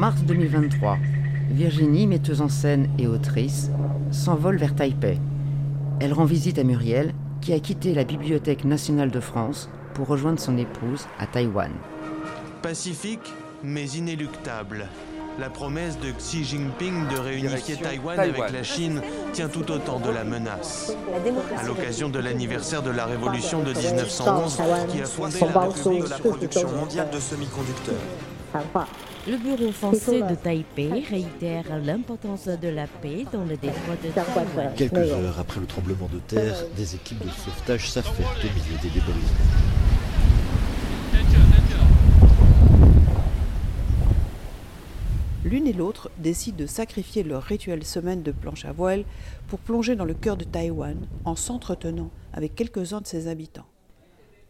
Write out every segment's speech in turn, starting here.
mars 2023, Virginie, metteuse en scène et autrice, s'envole vers Taipei. Elle rend visite à Muriel, qui a quitté la Bibliothèque nationale de France pour rejoindre son épouse à Taïwan. Pacifique, mais inéluctable. La promesse de Xi Jinping de réunifier Taïwan, avec la Chine tient tout autant de la menace. À l'occasion de l'anniversaire de la révolution de 1911, qui a fondé la République de la production mondiale de semi-conducteurs. Le bureau français de Taipei réitère l'importance de la paix dans le détroit de Taïwan. Quelques heures après le tremblement de terre, des équipes de sauvetage s'affairent au milieu des débris. L'une et l'autre décident de sacrifier leur rituelle semaine de planche à voile pour plonger dans le cœur de Taïwan en s'entretenant avec quelques-uns de ses habitants.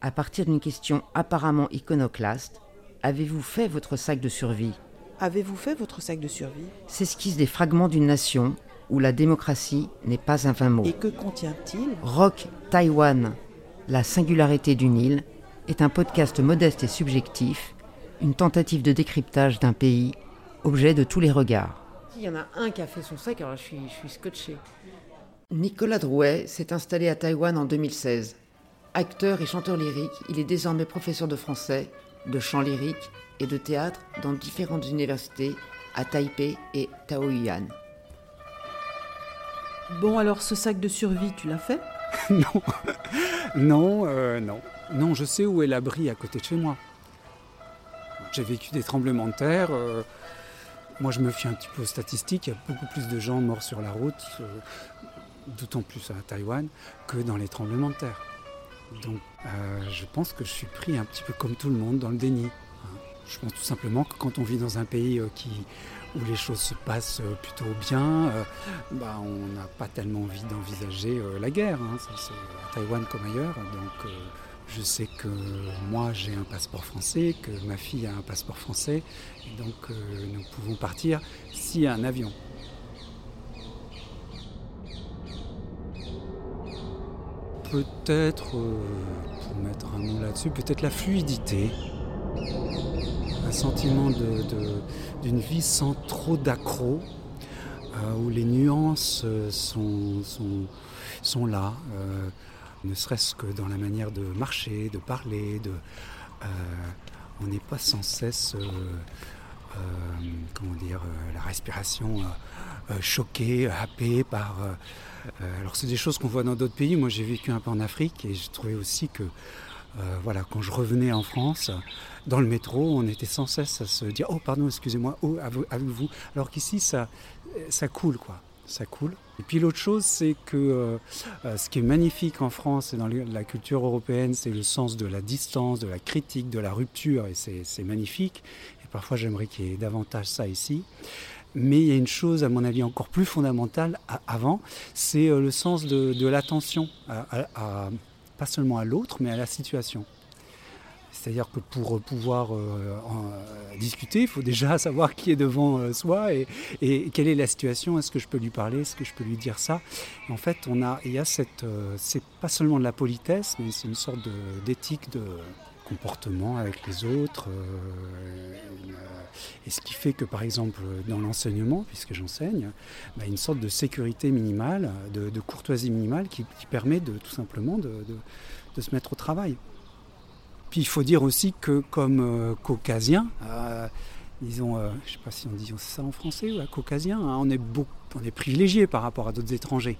À partir d'une question apparemment iconoclaste, avez-vous fait votre sac de survie? Avez-vous fait votre sac de survie? S'esquissent des fragments d'une nation où la démocratie n'est pas un vain mot. Et que contient-il? Rock Taïwan, la singularité d'une île, est un podcast modeste et subjectif, une tentative de décryptage d'un pays objet de tous les regards. Il y en a un qui a fait son sac, alors je suis, je suis scotché. Nicolas Drouet s'est installé à Taïwan en 2016. Acteur et chanteur lyrique, il est désormais professeur de français, de chant lyrique et de théâtre dans différentes universités à Taipei et Taoyuan. Bon, alors ce sac de survie, tu l'as fait? Non, non, euh, non. Non, je sais où est l'abri à côté de chez moi. J'ai vécu des tremblements de terre. euh, moi, je me fie un petit peu aux statistiques. Il y a beaucoup plus de gens morts sur la route, euh, d'autant plus à Taïwan, que dans les tremblements de terre. Donc, euh, je pense que je suis pris un petit peu comme tout le monde dans le déni. hein. Je pense tout simplement que quand on vit dans un pays euh, où les choses se passent euh, plutôt bien, bah, on n'a pas tellement envie d'envisager la guerre. hein. C'est à Taïwan comme ailleurs. Donc, je sais que moi j'ai un passeport français, que ma fille a un passeport français, donc nous pouvons partir s'il y a un avion. Peut-être, euh, pour mettre un mot là-dessus, peut-être la fluidité, un sentiment d'une vie sans trop d'accro, euh, où les nuances euh, sont, là. ne serait-ce que dans la manière de marcher, de parler, on n'est pas sans cesse, comment dire, euh, la respiration euh, euh, choquée, happée par. euh, euh, alors c'est des choses qu'on voit dans d'autres pays. Moi j'ai vécu un peu en Afrique et j'ai trouvé aussi que, euh, voilà, quand je revenais en France, dans le métro, on était sans cesse à se dire, oh pardon, excusez-moi, oh avec vous. Alors qu'ici ça, ça coule quoi, ça coule. Et puis l'autre chose, c'est que euh, euh, ce qui est magnifique en France et dans la culture européenne, c'est le sens de la distance, de la critique, de la rupture, et c'est magnifique. Parfois, j'aimerais qu'il y ait davantage ça ici. Mais il y a une chose, à mon avis, encore plus fondamentale avant, c'est euh, le sens de, l'attention, pas seulement à l'autre, mais à la situation. C'est-à-dire que pour euh, pouvoir euh, discuter, il faut déjà savoir qui est devant soi et, quelle est la situation. Est-ce que je peux lui parler? Est-ce que je peux lui dire ça? En fait, on a, il c'est pas seulement de la politesse, mais c'est une sorte d'éthique de comportement avec les autres. euh, et ce qui fait que, par exemple, dans l'enseignement, puisque j'enseigne, bah, une sorte de sécurité minimale, de, courtoisie minimale qui, permet de tout simplement de, se mettre au travail. Puis il faut dire aussi que comme euh, caucasien, disons, euh, je ne sais pas si on dit ça en français, caucasien, hein, on est on est privilégié par rapport à d'autres étrangers.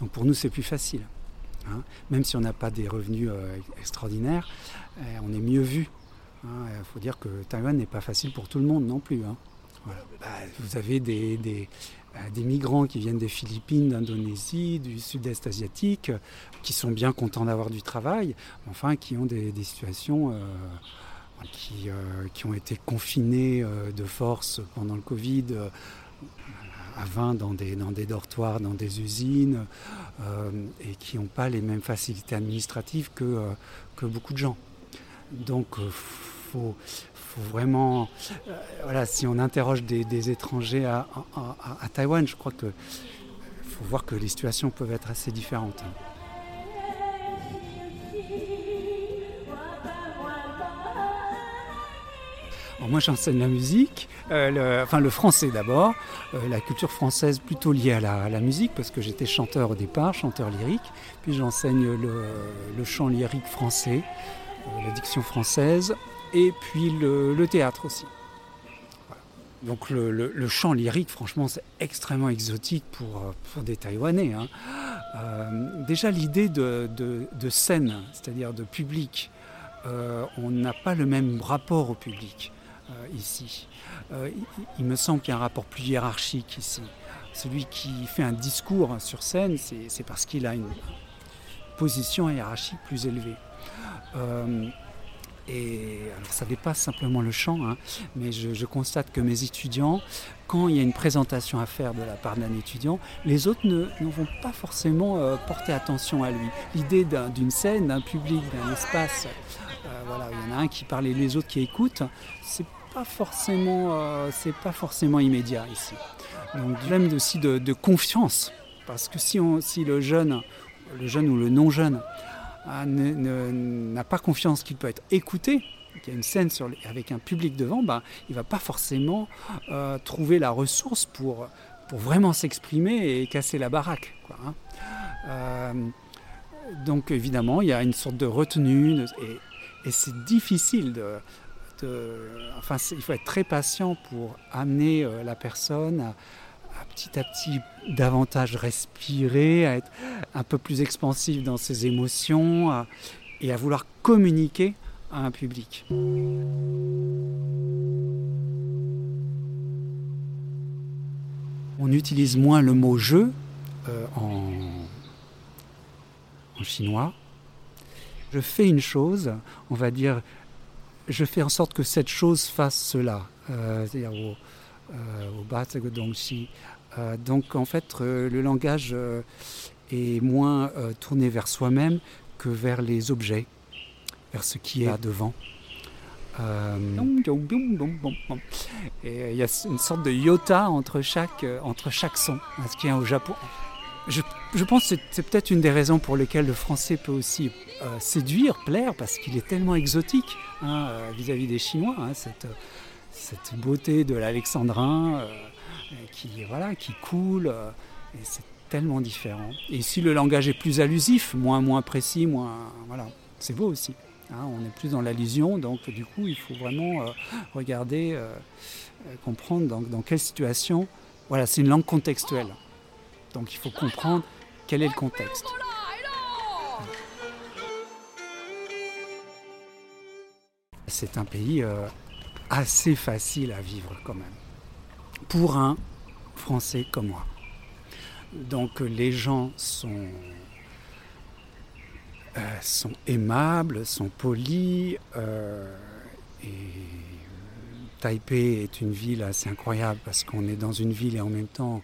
Donc pour nous c'est plus facile. Hein. Même si on n'a pas des revenus euh, extraordinaires, euh, on est mieux vu. Il faut dire que Taïwan n'est pas facile pour tout le monde non plus. hein. Bah, vous avez euh, des migrants qui viennent des Philippines, d'Indonésie, du sud-est asiatique, qui sont bien contents d'avoir du travail, enfin qui ont des, situations qui, euh, qui ont été confinés euh, de force pendant le Covid. Euh, à 20 dans des, dans des dortoirs, dans des usines, euh, et qui n'ont pas les mêmes facilités administratives que, euh, beaucoup de gens. Donc, il faut, vraiment. euh, voilà, si on interroge des, étrangers à, à- à- Taïwan, je crois que faut voir que les situations peuvent être assez différentes. Moi j'enseigne la musique, le, enfin le français d'abord, la culture française plutôt liée à la, musique parce que j'étais chanteur au départ, chanteur lyrique, puis j'enseigne le, chant lyrique français, la diction française et puis le, théâtre aussi. Donc le, chant lyrique, franchement, c'est extrêmement exotique pour, pour des Taïwanais. Hein. Euh, déjà l'idée de, scène, c'est-à-dire de public, euh, on n'a pas le même rapport au public euh, ici. Il, me semble qu'il y a un rapport plus hiérarchique ici. Celui qui fait un discours sur scène, c'est parce qu'il a une position hiérarchique plus élevée. Et alors ça dépasse simplement le chant, hein, mais je, constate que mes étudiants, quand il y a une présentation à faire de la part d'un étudiant, les autres ne, vont pas forcément euh, porter attention à lui. L'idée d'une scène, d'un public, d'un espace, euh, voilà, il y en a un qui parle et les autres qui écoutent, c'est pas forcément, euh, c'est pas forcément immédiat ici. Donc problème aussi de, confiance, parce que si, on, si le jeune, le jeune ou le non jeune ah, n'a pas confiance qu'il peut être écouté, qu'il y a une scène avec un public devant, bah, il ne va pas forcément euh, trouver la ressource pour, pour vraiment s'exprimer et casser la baraque. Hein. Euh, donc évidemment, il y a une sorte de retenue et, c'est difficile de, enfin, il faut être très patient pour amener euh, la personne à, petit à petit davantage respirer, à être un peu plus expansif dans ses émotions et à vouloir communiquer à un public. On utilise moins le mot jeu euh, en chinois. Je fais une chose, on va dire, je fais en sorte que cette chose fasse cela. Euh, c'est-à-dire au, euh, euh, donc en fait, euh, le langage est moins tourné vers soi-même que vers les objets, vers ce qui est là devant. Et il y a une sorte de iota entre chaque, entre chaque son, ce qui est au Japon. Je, je pense que c'est peut-être une des raisons pour lesquelles le français peut aussi séduire, plaire, parce qu'il est tellement exotique hein, vis-à-vis des Chinois, hein, cette, cette, beauté de l'alexandrin qui, voilà, qui coule. Euh, et c'est tellement différent. Et si le langage est plus allusif, moins, moins précis, moins. Voilà, c'est beau aussi. Hein, on est plus dans l'allusion, donc du coup, il faut vraiment euh, regarder, euh, comprendre dans, dans, quelle situation. Voilà, c'est une langue contextuelle. Donc il faut comprendre quel est le contexte. C'est un pays assez facile à vivre quand même pour un Français comme moi. Donc les gens sont, euh, sont aimables, sont polis. Euh, et Taipei est une ville assez incroyable parce qu'on est dans une ville et en même temps,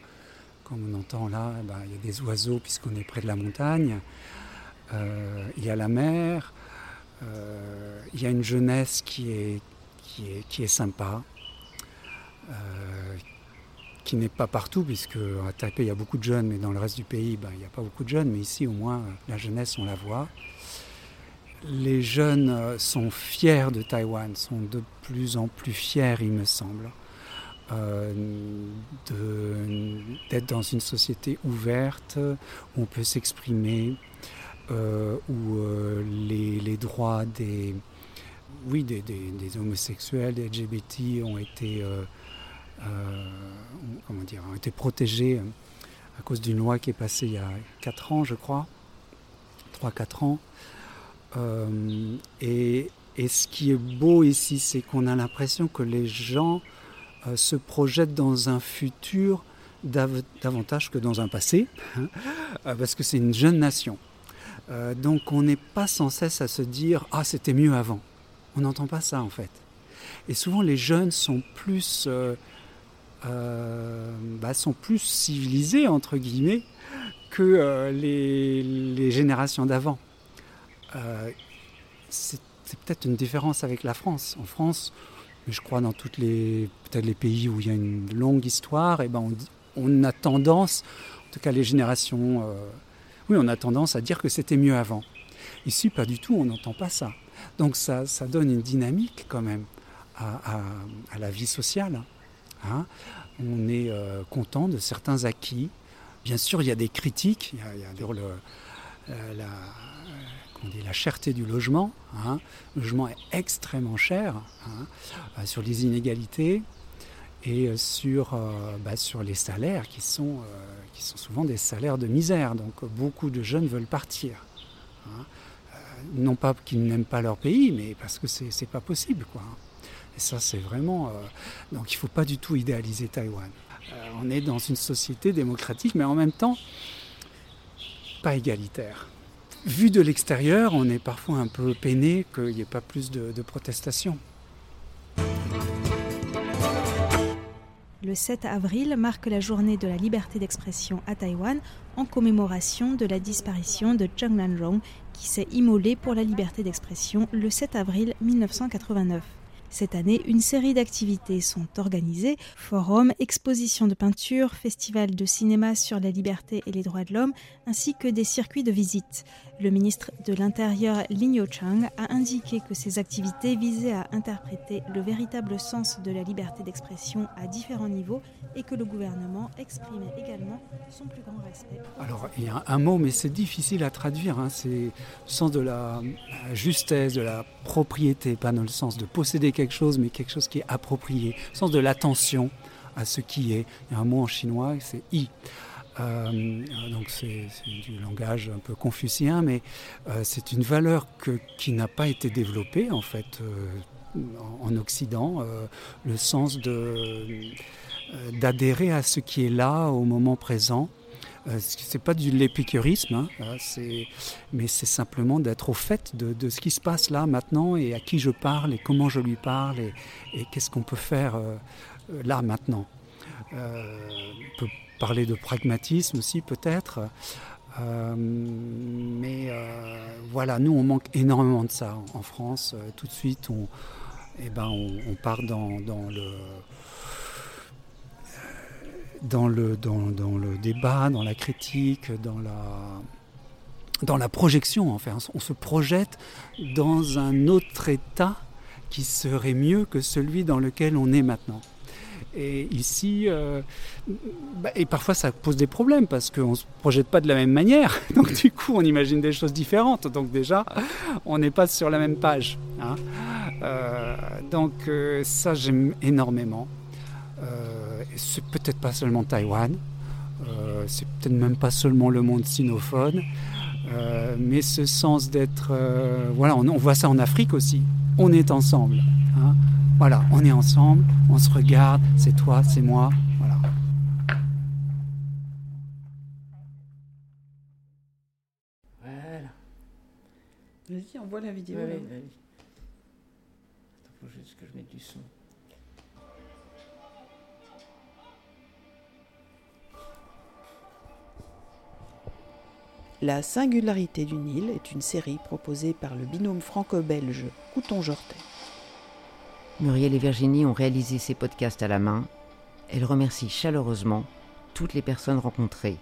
comme on entend là, eh ben, il y a des oiseaux puisqu'on est près de la montagne. Euh, il y a la mer. il y a une jeunesse qui est, qui est, qui est sympa. Euh, qui n'est pas partout, puisque à Taipei il y a beaucoup de jeunes, mais dans le reste du pays ben, il n'y a pas beaucoup de jeunes, mais ici au moins la jeunesse on la voit. Les jeunes euh, sont fiers de Taïwan, sont de plus en plus fiers il me semble, euh, d'être dans une société ouverte où on peut s'exprimer, où les, droits des, oui, des, homosexuels, des LGBT ont été euh, comment dire, ont été protégés euh, à cause d'une loi qui est passée il y a 4 ans, je crois, 3-4 ans. Euh, et, ce qui est beau ici, c'est qu'on a l'impression que les gens se projettent dans un futur davantage que dans un passé, hein, parce que c'est une jeune nation. donc on n'est pas sans cesse à se dire ah c'était mieux avant. On n'entend pas ça en fait. Et souvent les jeunes sont plus euh, bah, sont plus civilisés, entre guillemets, que euh, les, générations d'avant. Euh, c'est peut-être une différence avec la France. En France, je crois dans tous les, peut-être les pays où il y a une longue histoire, et eh ben on, a tendance, en tout cas les générations, oui, on a tendance à dire que c'était mieux avant. Ici, pas du tout, on n'entend pas ça. Donc ça, ça donne une dynamique quand même à, la vie sociale. Hein. On est euh, content de certains acquis. Bien sûr, il y a des critiques. Il y a, euh, la, dit, la cherté du logement. Hein. Le logement est extrêmement cher hein, sur les inégalités et sur, bah, sur les salaires qui sont, souvent des salaires de misère. Donc beaucoup de jeunes veulent partir non pas qu'ils n'aiment pas leur pays, mais parce que c'est pas possible. Et ça, c'est vraiment. Euh, donc il ne faut pas du tout idéaliser Taïwan. Euh, on est dans une société démocratique, mais en même temps, pas égalitaire. Vu de l'extérieur, on est parfois un peu peiné qu'il n'y ait pas plus de, protestations. Le 7 avril marque la journée de la liberté d'expression à Taïwan en commémoration de la disparition de Zheng Lanzhong qui s'est immolé pour la liberté d'expression le 7 avril 1989. Cette année, une série d'activités sont organisées forums, expositions de peinture, festivals de cinéma sur la liberté et les droits de l'homme, ainsi que des circuits de visite. Le ministre de l'Intérieur Lin Chang a indiqué que ces activités visaient à interpréter le véritable sens de la liberté d'expression à différents niveaux et que le gouvernement exprimait également son plus grand respect. Alors, il y a un mot, mais c'est difficile à traduire. Hein. C'est le sens de la justesse, de la propriété, pas dans le sens de posséder quelque chose, mais quelque chose qui est approprié, le sens de l'attention à ce qui est. Il y a un mot en chinois, c'est i. Euh, donc c'est du langage un peu confucien, mais euh, c'est une valeur qui n'a pas été développée en fait euh, en, Occident, le sens d'adhérer à ce qui est là au moment présent. Euh, c'est pas du l'épicurisme, hein, mais c'est simplement d'être au fait de, ce qui se passe là maintenant et à qui je parle et comment je lui parle et, qu'est-ce qu'on peut faire là maintenant. on peut parler de pragmatisme aussi peut-être. Euh, mais euh, voilà, nous on manque énormément de ça en, France. Euh, tout de suite, on, eh ben, on, part dans, le, dans, le, dans, le débat, dans la critique, dans la, dans la projection. Enfin, on se projette dans un autre état qui serait mieux que celui dans lequel on est maintenant. Et ici, euh, bah, et parfois ça pose des problèmes parce qu'on ne se projette pas de la même manière. Donc du coup, on imagine des choses différentes. Donc déjà, on n'est pas sur la même page. Hein. Euh, donc euh, ça, j'aime énormément. C'est peut-être pas seulement Taïwan. c'est peut-être même pas seulement le monde sinophone. mais ce sens d'être... voilà, on, voit ça en Afrique aussi. On est ensemble. Hein. Voilà, on est ensemble, on se regarde, c'est toi, c'est moi, voilà. Voilà. Vas-y, on voit la vidéo. Attends, faut juste que je mette du son. La singularité du Nil est une série proposée par le binôme franco-belge Couton-Jortet. Muriel et Virginie ont réalisé ces podcasts à la main. Elles remercient chaleureusement toutes les personnes rencontrées.